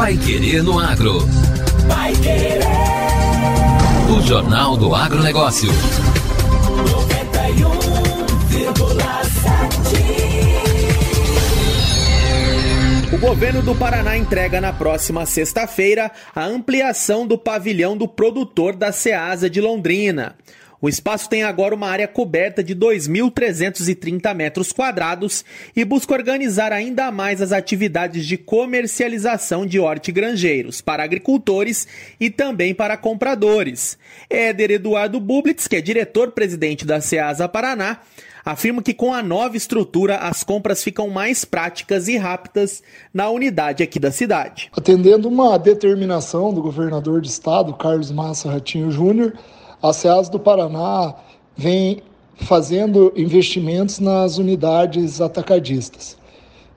Pai Querer no Agro. Pai Querer. O Jornal do Agronegócio. 91,7. O governo do Paraná entrega na próxima sexta-feira a ampliação do pavilhão do produtor da Ceasa de Londrina. O espaço tem agora uma área coberta de 2.330 metros quadrados e busca organizar ainda mais as atividades de comercialização de hortigranjeiros para agricultores e também para compradores. Éder Eduardo Bublitz, que é diretor-presidente da Ceasa Paraná, afirma que com a nova estrutura as compras ficam mais práticas e rápidas na unidade aqui da cidade. Atendendo uma determinação do governador de estado, Carlos Massa Ratinho Júnior, a SEAS do Paraná vem fazendo investimentos nas unidades atacadistas.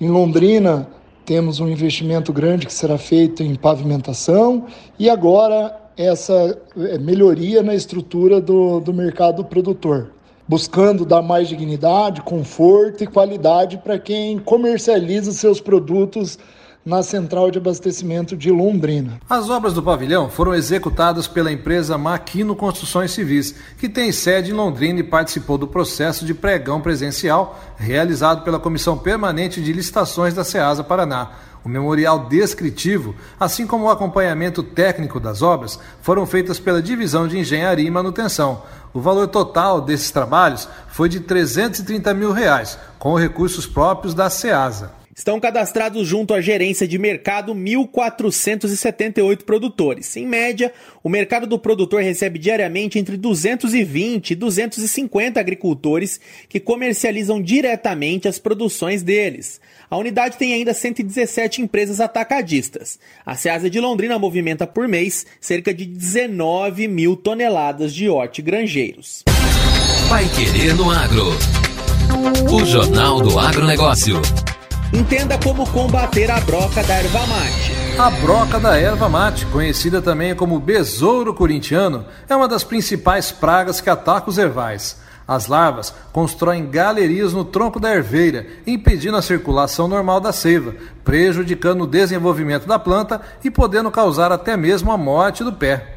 Em Londrina, temos um investimento grande que será feito em pavimentação e agora essa é, melhoria na estrutura do, do mercado produtor, buscando dar mais dignidade, conforto e qualidade para quem comercializa seus produtos na central de abastecimento de Londrina. As obras do pavilhão foram executadas pela empresa Maquino Construções Civis, que tem sede em Londrina e participou do processo de pregão presencial realizado pela Comissão Permanente de Licitações da SEASA Paraná. O memorial descritivo, assim como o acompanhamento técnico das obras, foram feitas pela Divisão de Engenharia e Manutenção. O valor total desses trabalhos foi de 330 mil reais, com recursos próprios da SEASA. Estão cadastrados junto à gerência de mercado 1.478 produtores. Em média, o mercado do produtor recebe diariamente entre 220 e 250 agricultores que comercializam diretamente as produções deles. A unidade tem ainda 117 empresas atacadistas. A Ceasa de Londrina movimenta por mês cerca de 19 mil toneladas de hortigranjeiros. Vai Querer no Agro. O Jornal do Agronegócio. Entenda como combater a broca da erva mate. A broca da erva mate, conhecida também como besouro corintiano, é uma das principais pragas que ataca os ervais. As larvas constroem galerias no tronco da erveira, impedindo a circulação normal da seiva, prejudicando o desenvolvimento da planta e podendo causar até mesmo a morte do pé.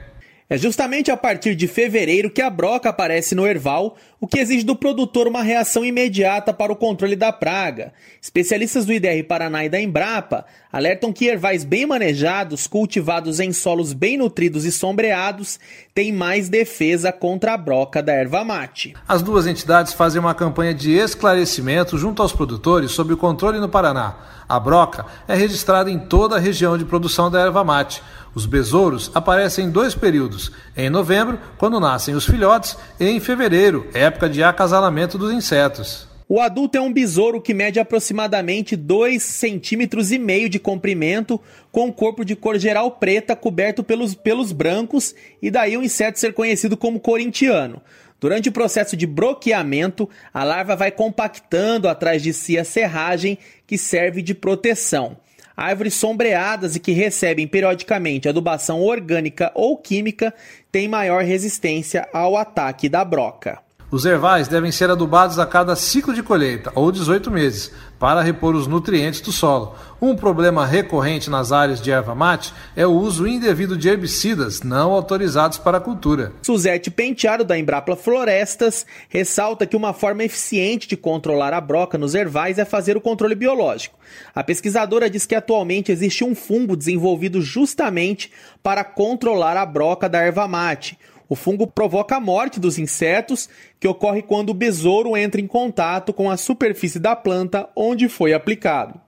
É justamente a partir de fevereiro que a broca aparece no erval, o que exige do produtor uma reação imediata para o controle da praga. Especialistas do IDR Paraná e da Embrapa alertam que ervais bem manejados, cultivados em solos bem nutridos e sombreados, têm mais defesa contra a broca da erva mate. As duas entidades fazem uma campanha de esclarecimento junto aos produtores sobre o controle no Paraná. A broca é registrada em toda a região de produção da erva mate. Os besouros aparecem em dois períodos: em novembro, quando nascem os filhotes, e em fevereiro, época de acasalamento dos insetos. O adulto é um besouro que mede aproximadamente 2,5 centímetros e meio de comprimento, com um corpo de cor geral preta coberto pelos pelos brancos, e daí o inseto ser conhecido como corintiano. Durante o processo de broqueamento, a larva vai compactando atrás de si a serragem que serve de proteção. Árvores sombreadas e que recebem periodicamente adubação orgânica ou química têm maior resistência ao ataque da broca. Os ervais devem ser adubados a cada ciclo de colheita, ou 18 meses, para repor os nutrientes do solo. Um problema recorrente nas áreas de erva mate é o uso indevido de herbicidas não autorizados para a cultura. Suzete Penteado, da Embrapa Florestas, ressalta que uma forma eficiente de controlar a broca nos ervais é fazer o controle biológico. A pesquisadora diz que atualmente existe um fungo desenvolvido justamente para controlar a broca da erva mate. O fungo provoca a morte dos insetos, que ocorre quando o besouro entra em contato com a superfície da planta onde foi aplicado.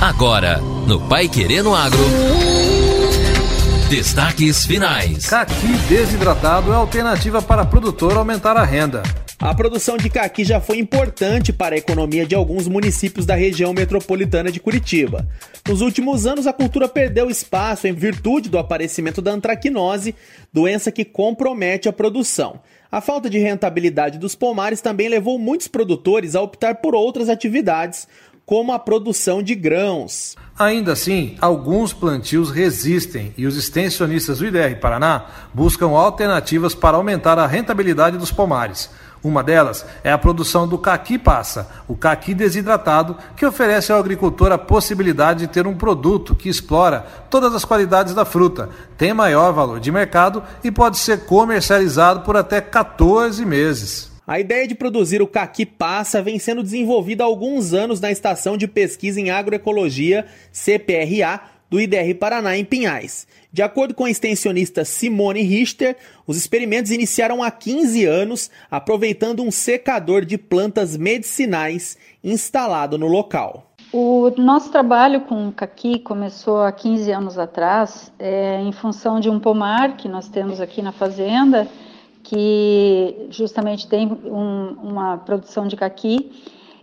Agora, no Pai Querendo Agro. Destaques finais. Caqui desidratado é alternativa para produtor aumentar a renda. A produção de caqui já foi importante para a economia de alguns municípios da região metropolitana de Curitiba. Nos últimos anos, a cultura perdeu espaço em virtude do aparecimento da antracnose, doença que compromete a produção. A falta de rentabilidade dos pomares também levou muitos produtores a optar por outras atividades, como a produção de grãos. Ainda assim, alguns plantios resistem e os extensionistas do IDR Paraná buscam alternativas para aumentar a rentabilidade dos pomares. Uma delas é a produção do caqui passa, o caqui desidratado, que oferece ao agricultor a possibilidade de ter um produto que explora todas as qualidades da fruta, tem maior valor de mercado e pode ser comercializado por até 14 meses. A ideia de produzir o caqui passa vem sendo desenvolvida há alguns anos na Estação de Pesquisa em Agroecologia, CPRA, do IDR Paraná, em Pinhais. De acordo com a extensionista Simone Richter, os experimentos iniciaram há 15 anos, aproveitando um secador de plantas medicinais instalado no local. O nosso trabalho com o caqui começou há 15 anos atrás, é, em função de um pomar que nós temos aqui na fazenda, que justamente tem um, uma produção de caqui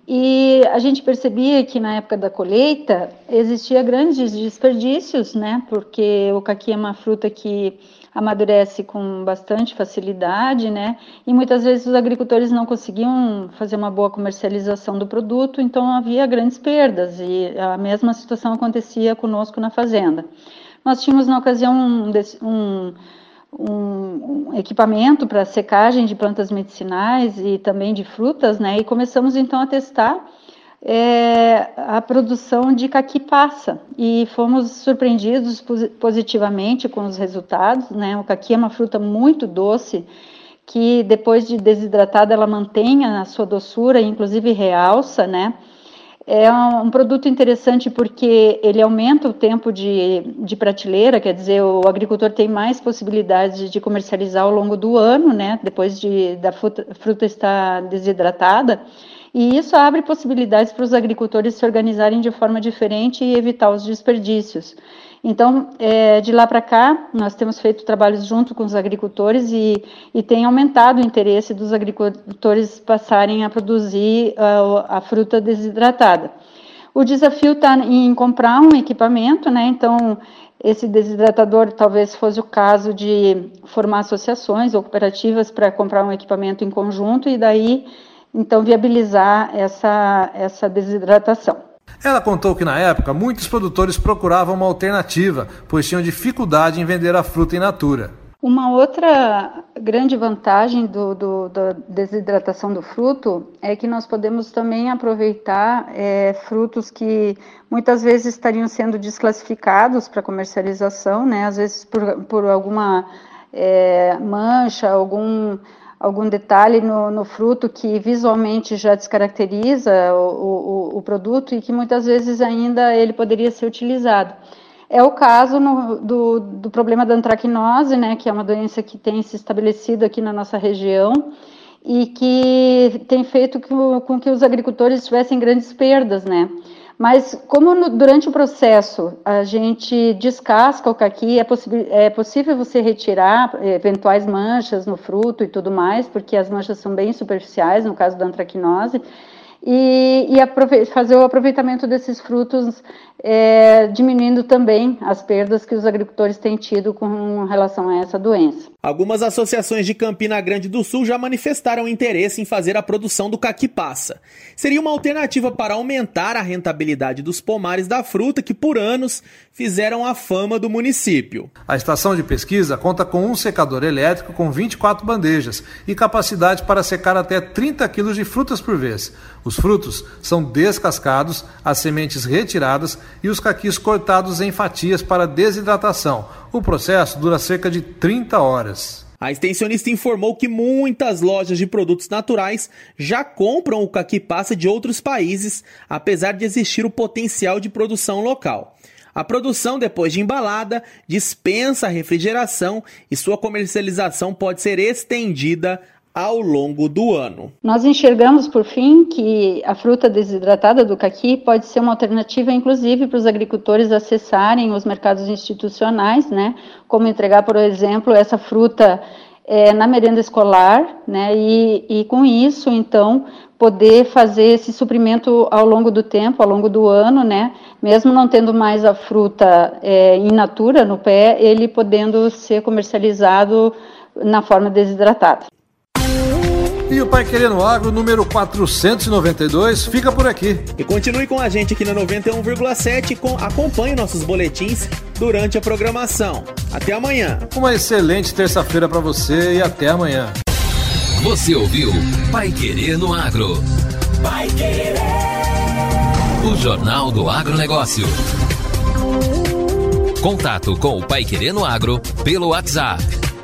e a gente percebia que na época da colheita existia grandes desperdícios, né? Porque o caqui é uma fruta que amadurece com bastante facilidade, né? E muitas vezes os agricultores não conseguiam fazer uma boa comercialização do produto, então havia grandes perdas e a mesma situação acontecia conosco na fazenda. Nós tínhamos na ocasião um, um um, um equipamento para secagem de plantas medicinais e também de frutas, né? E começamos então a testar é, a produção de caqui-passa e fomos surpreendidos positivamente com os resultados, né? O caqui é uma fruta muito doce que depois de desidratada ela mantém a sua doçura, inclusive realça, né? É um produto interessante porque ele aumenta o tempo de, de prateleira, quer dizer, o agricultor tem mais possibilidades de comercializar ao longo do ano, né, depois de, da fruta, fruta estar desidratada, e isso abre possibilidades para os agricultores se organizarem de forma diferente e evitar os desperdícios. Então, é, de lá para cá, nós temos feito trabalhos junto com os agricultores e, e tem aumentado o interesse dos agricultores passarem a produzir a, a fruta desidratada. O desafio está em comprar um equipamento, né? Então, esse desidratador talvez fosse o caso de formar associações ou cooperativas para comprar um equipamento em conjunto e daí, então, viabilizar essa, essa desidratação. Ela contou que na época muitos produtores procuravam uma alternativa, pois tinham dificuldade em vender a fruta in natura. Uma outra grande vantagem do, do, da desidratação do fruto é que nós podemos também aproveitar é, frutos que muitas vezes estariam sendo desclassificados para comercialização, né? às vezes por, por alguma é, mancha, algum algum detalhe no, no, fruto que visualmente já descaracteriza o, o, o, produto e que muitas vezes ainda ele poderia ser utilizado. É o caso no, do, do, problema da antracnose, né, que é uma doença que tem se estabelecido aqui na nossa região e que tem feito com, com que os agricultores tivessem grandes perdas, né. Mas como no, durante o processo a gente descasca o caqui, é, é possível você retirar eventuais manchas no fruto e tudo mais, porque as manchas são bem superficiais, no caso da antracnose, e, e fazer o aproveitamento desses frutos, é, diminuindo também as perdas que os agricultores têm tido com relação a essa doença. Algumas associações de Campina Grande do Sul já manifestaram interesse em fazer a produção do caqui-passa. Seria uma alternativa para aumentar a rentabilidade dos pomares da fruta que por anos fizeram a fama do município. A estação de pesquisa conta com um secador elétrico com 24 bandejas e capacidade para secar até 30 quilos de frutas por vez. Os frutos são descascados, as sementes retiradas e os caquis cortados em fatias para desidratação. O processo dura cerca de 30 horas. A extensionista informou que muitas lojas de produtos naturais já compram o caqui passa de outros países, apesar de existir o potencial de produção local. A produção, depois de embalada, dispensa a refrigeração e sua comercialização pode ser estendida ao longo do ano. Nós enxergamos, por fim, que a fruta desidratada do caqui pode ser uma alternativa, inclusive, para os agricultores acessarem os mercados institucionais, né? Como entregar, por exemplo, essa fruta é, na merenda escolar, né? E, e com isso, então, poder fazer esse suprimento ao longo do tempo, ao longo do ano, né? Mesmo não tendo mais a fruta é, in natura no pé, ele podendo ser comercializado na forma desidratada. E o Pai Querendo Agro, número 492, fica por aqui. E continue com a gente aqui na 91,7 e acompanhe nossos boletins durante a programação. Até amanhã. Uma excelente terça-feira para você e até amanhã. Você ouviu Pai Querer no Agro. Pai Querer. O Jornal do Agronegócio. Contato com o Pai Querer no Agro pelo WhatsApp